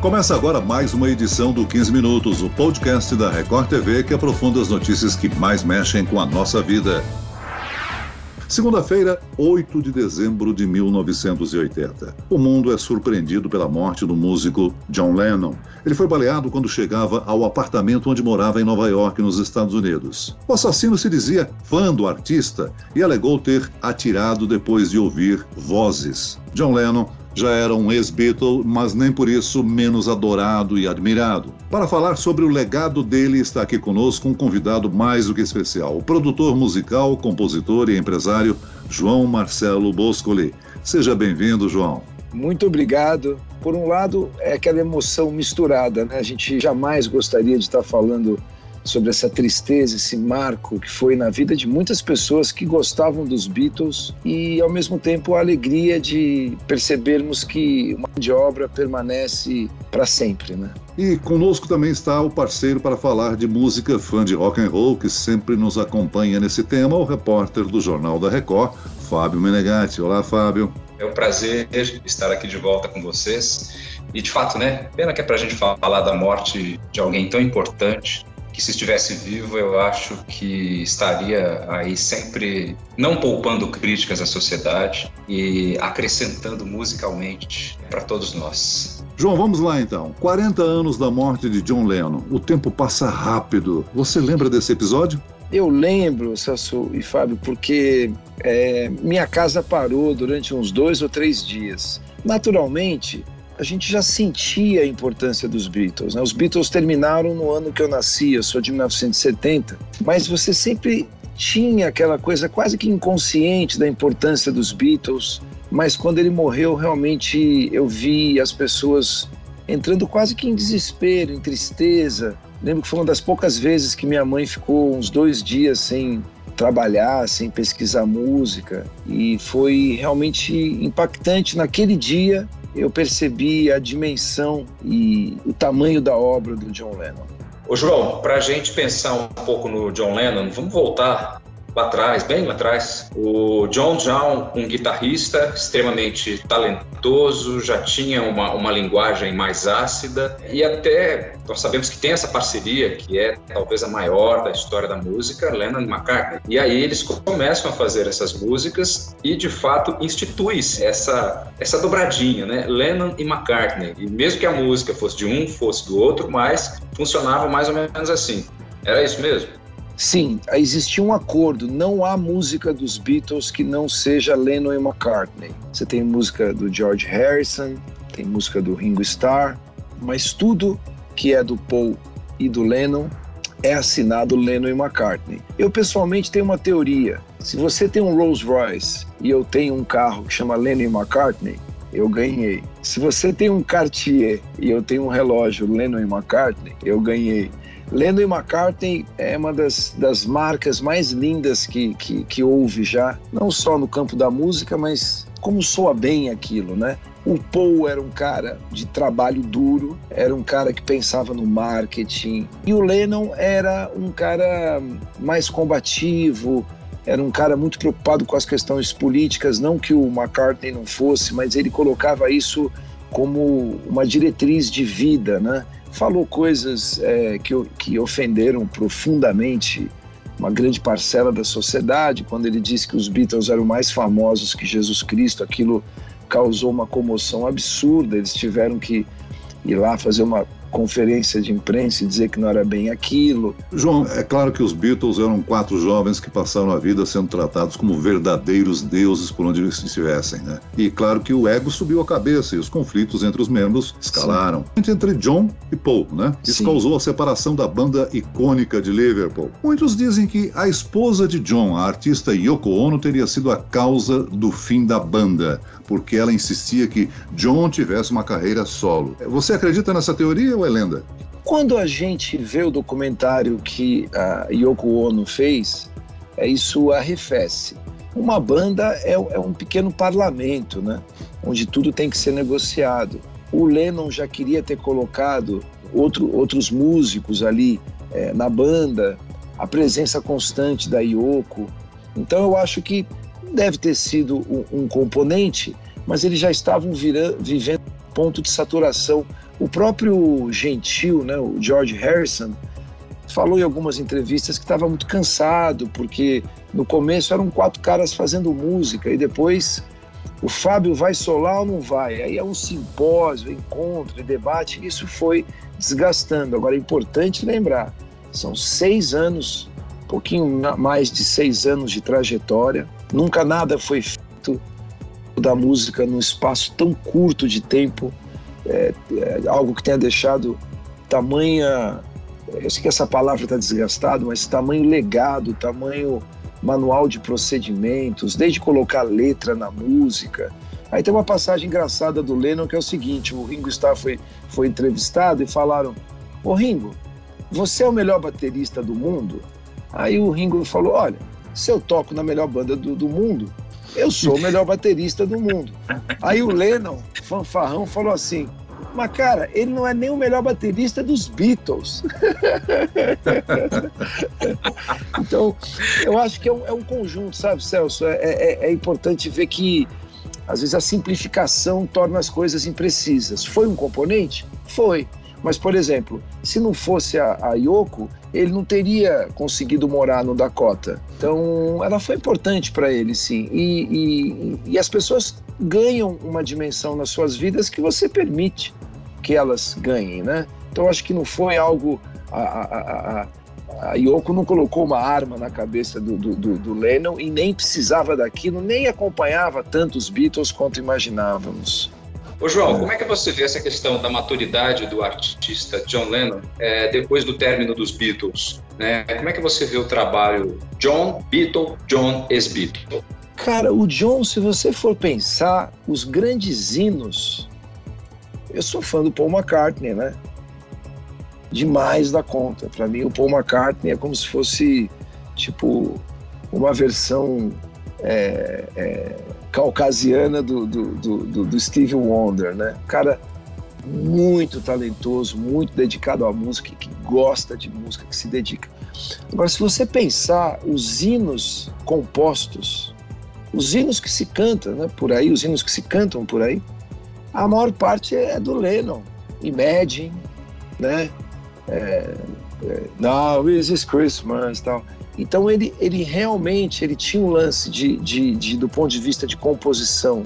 Começa agora mais uma edição do 15 Minutos, o podcast da Record TV que aprofunda as notícias que mais mexem com a nossa vida. Segunda-feira, 8 de dezembro de 1980. O mundo é surpreendido pela morte do músico John Lennon. Ele foi baleado quando chegava ao apartamento onde morava em Nova York, nos Estados Unidos. O assassino se dizia fã do artista e alegou ter atirado depois de ouvir vozes. John Lennon já era um ex-Beatle, mas nem por isso menos adorado e admirado. Para falar sobre o legado dele, está aqui conosco um convidado mais do que especial, o produtor musical, compositor e empresário João Marcelo Boscoli. Seja bem-vindo, João. Muito obrigado. Por um lado, é aquela emoção misturada, né? A gente jamais gostaria de estar falando sobre essa tristeza, esse marco que foi na vida de muitas pessoas que gostavam dos Beatles e, ao mesmo tempo, a alegria de percebermos que uma de obra permanece para sempre, né? E conosco também está o parceiro para falar de música, fã de rock and roll, que sempre nos acompanha nesse tema, o repórter do Jornal da Record, Fábio Menegatti. Olá, Fábio. É um prazer estar aqui de volta com vocês. E de fato, né? Pena que é para a gente falar da morte de alguém tão importante, que se estivesse vivo, eu acho que estaria aí sempre não poupando críticas à sociedade e acrescentando musicalmente para todos nós. João, vamos lá então. 40 anos da morte de John Lennon. O tempo passa rápido. Você lembra desse episódio? Eu lembro, Celso e Fábio, porque é, minha casa parou durante uns dois ou três dias. Naturalmente, a gente já sentia a importância dos Beatles. Né? Os Beatles terminaram no ano que eu nasci, eu sou de 1970, mas você sempre tinha aquela coisa quase que inconsciente da importância dos Beatles. Mas quando ele morreu, realmente eu vi as pessoas entrando quase que em desespero, em tristeza. Lembro que foi uma das poucas vezes que minha mãe ficou uns dois dias sem trabalhar, sem pesquisar música. E foi realmente impactante naquele dia eu percebi a dimensão e o tamanho da obra do John Lennon. Ô João, para a gente pensar um pouco no John Lennon, vamos voltar lá atrás, bem lá atrás. O John John, um guitarrista extremamente talentoso, já tinha uma, uma linguagem mais ácida e até nós sabemos que tem essa parceria que é talvez a maior da história da música, Lennon e McCartney. E aí eles começam a fazer essas músicas e de fato institui-se essa essa dobradinha, né? Lennon e McCartney. E mesmo que a música fosse de um, fosse do outro, mas funcionava mais ou menos assim. Era isso mesmo? Sim, existia um acordo. Não há música dos Beatles que não seja Lennon e McCartney. Você tem música do George Harrison, tem música do Ringo Starr, mas tudo que é do Paul e do Lennon é assinado Lennon e McCartney. Eu pessoalmente tenho uma teoria. Se você tem um Rolls Royce e eu tenho um carro que chama Lennon e McCartney, eu ganhei. Se você tem um Cartier e eu tenho um relógio Lennon e McCartney, eu ganhei. Lennon e McCartney é uma das, das marcas mais lindas que, que, que houve já, não só no campo da música, mas como soa bem aquilo, né? O Paul era um cara de trabalho duro, era um cara que pensava no marketing, e o Lennon era um cara mais combativo, era um cara muito preocupado com as questões políticas, não que o McCartney não fosse, mas ele colocava isso como uma diretriz de vida, né? falou coisas é, que, que ofenderam profundamente uma grande parcela da sociedade, quando ele disse que os Beatles eram mais famosos que Jesus Cristo, aquilo causou uma comoção absurda, eles tiveram que ir lá fazer uma conferência de imprensa e dizer que não era bem aquilo. João, é claro que os Beatles eram quatro jovens que passaram a vida sendo tratados como verdadeiros deuses por onde eles estivessem, né? E claro que o ego subiu a cabeça e os conflitos entre os membros escalaram. Sim. Entre John e Paul, né? Isso Sim. causou a separação da banda icônica de Liverpool. Muitos dizem que a esposa de John, a artista Yoko Ono, teria sido a causa do fim da banda, porque ela insistia que John tivesse uma carreira solo. Você acredita nessa teoria ou é lenda? Quando a gente vê o documentário que a Yoko Ono fez, é isso arrefece. Uma banda é, é um pequeno parlamento, né? onde tudo tem que ser negociado. O Lennon já queria ter colocado outro, outros músicos ali é, na banda, a presença constante da Yoko. Então eu acho que deve ter sido um, um componente, mas eles já estavam virando, vivendo ponto de saturação O próprio Gentil, né, o George Harrison, falou em algumas entrevistas que estava muito cansado, porque no começo eram quatro caras fazendo música e depois o Fábio vai solar ou não vai? Aí é um simpósio, encontro, debate, isso foi desgastando. Agora é importante lembrar, são seis anos, pouquinho mais de seis anos de trajetória, nunca nada foi feito da música num espaço tão curto de tempo, é, é algo que tenha deixado tamanha, eu sei que essa palavra está desgastada, mas tamanho legado, tamanho manual de procedimentos, desde colocar letra na música. Aí tem uma passagem engraçada do Lennon que é o seguinte: o Ringo Starr foi, foi entrevistado e falaram: Ô Ringo, você é o melhor baterista do mundo? Aí o Ringo falou: Olha, se eu toco na melhor banda do, do mundo, eu sou o melhor baterista do mundo. Aí o Lennon, fanfarrão, falou assim: mas, cara, ele não é nem o melhor baterista dos Beatles. então, eu acho que é um, é um conjunto, sabe, Celso? É, é, é, importante ver que, às vezes, a simplificação torna as coisas imprecisas. Foi um componente? Foi. Mas, por exemplo, se não fosse a, a Yoko, ele não teria conseguido morar no Dakota. Então, ela foi importante para ele, sim. E, e, e, as pessoas ganham uma dimensão nas suas vidas que você permite que elas ganhem, né? Então, acho que não foi algo. A, a, a, a Yoko não colocou uma arma na cabeça do, do, do, do Lennon e nem precisava daquilo, nem acompanhava tanto os Beatles quanto imaginávamos. Ô João, é. como é que você vê essa questão da maturidade do artista John Lennon é, depois do término dos Beatles? Né? Como é que você vê o trabalho John, Beatle, John, ex-Beatle? Cara, o John, se você for pensar, os grandes hinos. Eu sou fã do Paul McCartney, né? Demais da conta. Para mim, o Paul McCartney é como se fosse, tipo, uma versão é, é, caucasiana do, do, do, do Steve Wonder, né? Cara muito talentoso, muito dedicado à música, que gosta de música, que se dedica. Agora, se você pensar os hinos compostos, os hinos que se cantam né, por aí, os hinos que se cantam por aí, a maior parte é do Lennon, Imagine, né? É, é, Now is Christmas, tal. Então ele, ele realmente ele tinha um lance de, de, de, do ponto de vista de composição,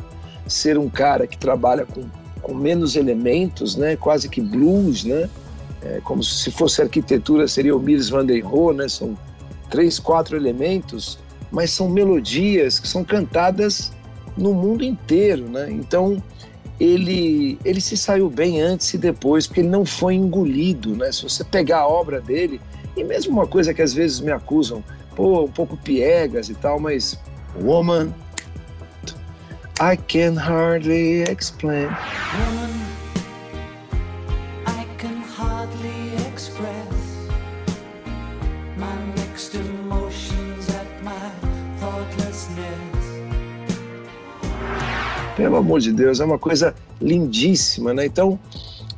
ser um cara que trabalha com, com menos elementos, né? quase que blues, né? É, como se fosse arquitetura seria o Miles Van der Rohe, né? são três, quatro elementos, mas são melodias que são cantadas no mundo inteiro. Né? Então ele, ele se saiu bem antes e depois, porque ele não foi engolido. Né? Se você pegar a obra dele, e mesmo uma coisa que às vezes me acusam, pô, um pouco piegas e tal, mas Woman, I can hardly explain. Woman, I can hardly express my mixed emotions at my thoughtlessness. Pelo amor de Deus, é uma coisa lindíssima, né? Então,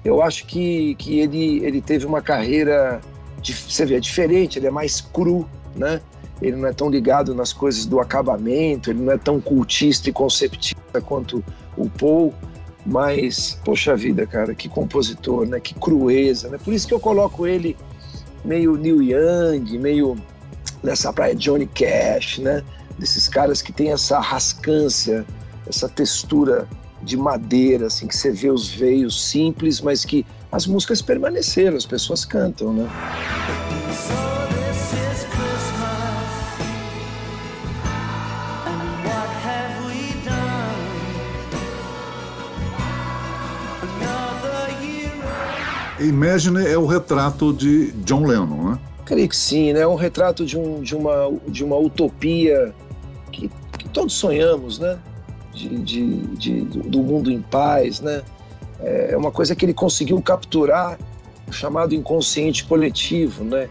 eu acho que, que ele, ele teve uma carreira você vê, é diferente, ele é mais cru, né? Ele não é tão ligado nas coisas do acabamento, ele não é tão cultista e conceptista quanto o Paul, mas, poxa vida, cara, que compositor, né? Que crueza, né? Por isso que eu coloco ele meio Neil Young, meio nessa praia Johnny Cash, né? Desses caras que tem essa rascância, essa textura de madeira, assim, que você vê os veios simples, mas que as músicas permaneceram, as pessoas cantam, né? Imagine é o retrato de John Lennon, né? Creio que sim, né? É um retrato de, um, de, uma, de uma utopia que, que todos sonhamos, né? De, de, de, do mundo em paz, né? É uma coisa que ele conseguiu capturar, o chamado inconsciente coletivo, né?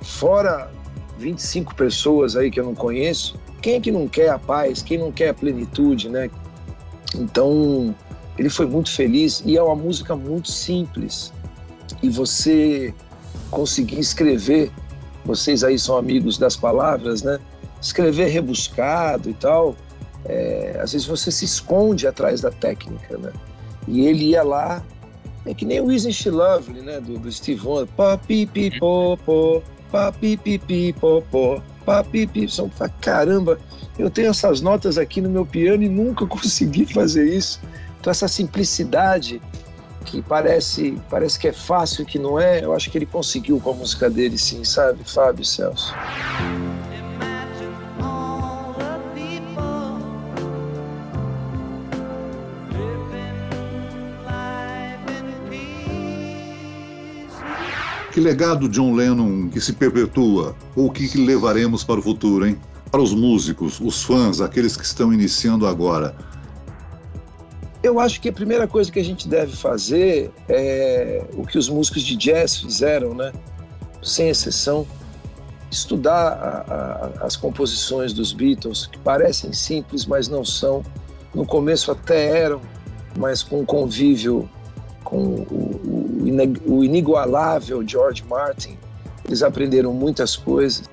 Fora 25 pessoas aí que eu não conheço, quem é que não quer a paz? Quem não quer a plenitude, né? Então, ele foi muito feliz e é uma música muito simples. E você conseguir escrever, vocês aí são amigos das palavras, né? Escrever rebuscado e tal, é, às vezes você se esconde atrás da técnica, né? E ele ia lá É que nem o Isn't She Lovely, né? Do, do Steve Wonder. Papi, popô, papi, pipi, popô, papi, pipi. São, caramba, eu tenho essas notas aqui no meu piano e nunca consegui fazer isso. Então, essa simplicidade que parece, parece que é fácil, que não é, eu acho que ele conseguiu com a música dele, sim, sabe, Fábio Celso? Que legado John Lennon que se perpetua? Ou que, que levaremos para o futuro, hein? Para os músicos, os fãs, aqueles que estão iniciando agora. Eu acho que a primeira coisa que a gente deve fazer é o que os músicos de jazz fizeram, né? Sem exceção, estudar a, a, as composições dos Beatles, que parecem simples, mas não são. No começo até eram, mas com convívio com o, o, inigualável George Martin, eles aprenderam muitas coisas.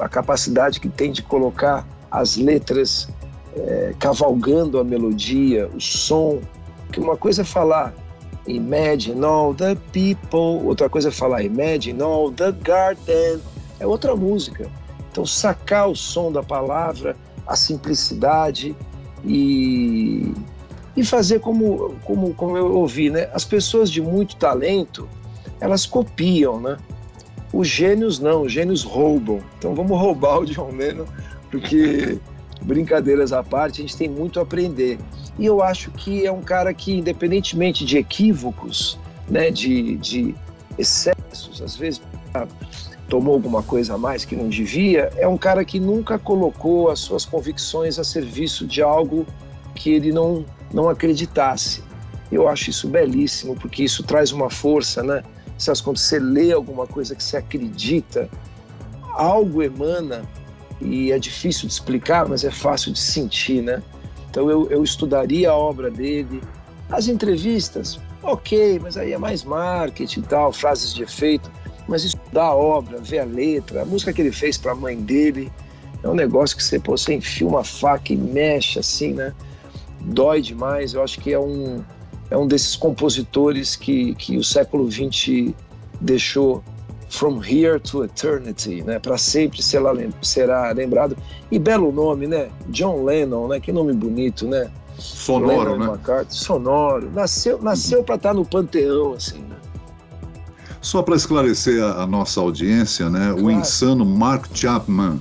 A capacidade que tem de colocar as letras é, cavalgando a melodia, o som. Que uma coisa é falar Imagine all the people, outra coisa é falar Imagine all the garden, é outra música. Então, sacar o som da palavra, a simplicidade e, e fazer como, como, como eu ouvi, né? As pessoas de muito talento, elas copiam, né? Os gênios não, os gênios roubam. Então vamos roubar o John Lennon, porque brincadeiras à parte, a gente tem muito a aprender. E eu acho que é um cara que, independentemente de equívocos, né, de, de excessos, às vezes ah, tomou alguma coisa a mais que não devia, é um cara que nunca colocou as suas convicções a serviço de algo que ele não, não acreditasse. Eu acho isso belíssimo, porque isso traz uma força, né? Quando você lê alguma coisa que você acredita, algo emana e é difícil de explicar, mas é fácil de sentir, né? Então eu, eu estudaria a obra dele, as entrevistas, ok, mas aí é mais marketing e tal, frases de efeito, mas estudar a obra, ver a letra, a música que ele fez para a mãe dele, é um negócio que você, pô, você enfia uma faca e mexe assim, né? Dói demais, eu acho que é um, é um desses compositores que, que o século XX deixou From Here to Eternity, né? Para sempre será, será lembrado. E belo nome, né? John Lennon, né? Que nome bonito, né? Sonoro, Lennon né? McCartney, sonoro. Nasceu, nasceu para estar tá no panteão, assim, né? Só para esclarecer a, a, nossa audiência, né? Claro. O insano Mark Chapman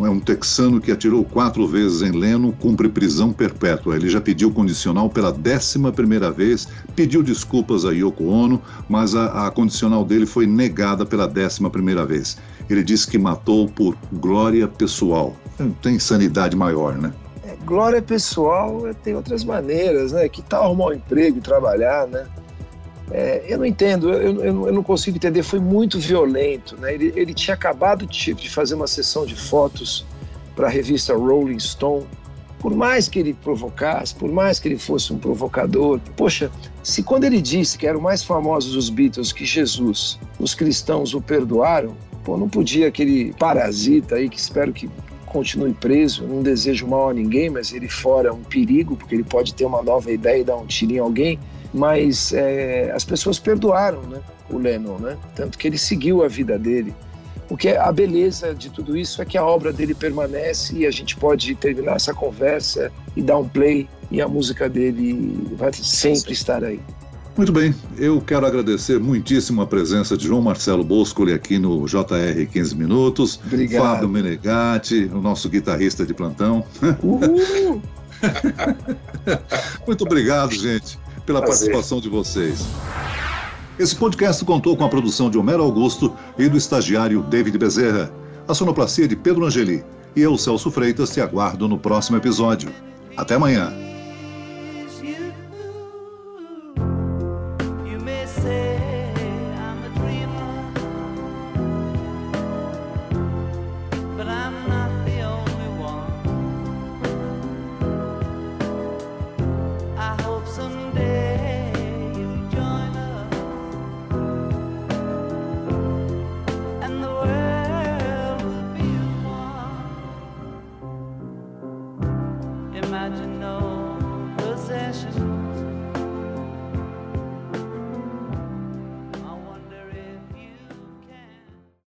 é um texano que atirou quatro vezes em Leno, cumpre prisão perpétua. Ele já pediu condicional pela décima primeira vez, pediu desculpas a Yoko Ono, mas a, a condicional dele foi negada pela décima primeira vez. Ele disse que matou por glória pessoal. Tem sanidade maior, né? É, glória pessoal tem outras maneiras, né? Que tal arrumar um emprego e trabalhar, né? É, eu não entendo, eu, eu, eu, não consigo entender. Foi muito violento. Né? Ele, ele tinha acabado de, de fazer uma sessão de fotos para a revista Rolling Stone. Por mais que ele provocasse, por mais que ele fosse um provocador, poxa, se quando ele disse que eram mais famosos os Beatles que Jesus, os cristãos o perdoaram, pô, não podia aquele parasita aí que espero que continue preso, não desejo mal a ninguém, mas ele fora um perigo, porque ele pode ter uma nova ideia e dar um tiro em alguém mas é, as pessoas perdoaram né, o Lennon, né? tanto que ele seguiu a vida dele. O que é a beleza de tudo isso é que a obra dele permanece e a gente pode terminar essa conversa e dar um play e a música dele vai sempre estar aí. Muito bem, eu quero agradecer muitíssimo a presença de João Marcelo Boscoli aqui no JR 15 Minutos. Obrigado. Fábio Menegatti, o nosso guitarrista de plantão. Muito obrigado, gente pela Prazer. participação de vocês. Esse podcast contou com a produção de Homero Augusto e do estagiário David Bezerra, a sonoplastia de Pedro Angeli. E eu, Celso Freitas, te aguardo no próximo episódio. Até amanhã.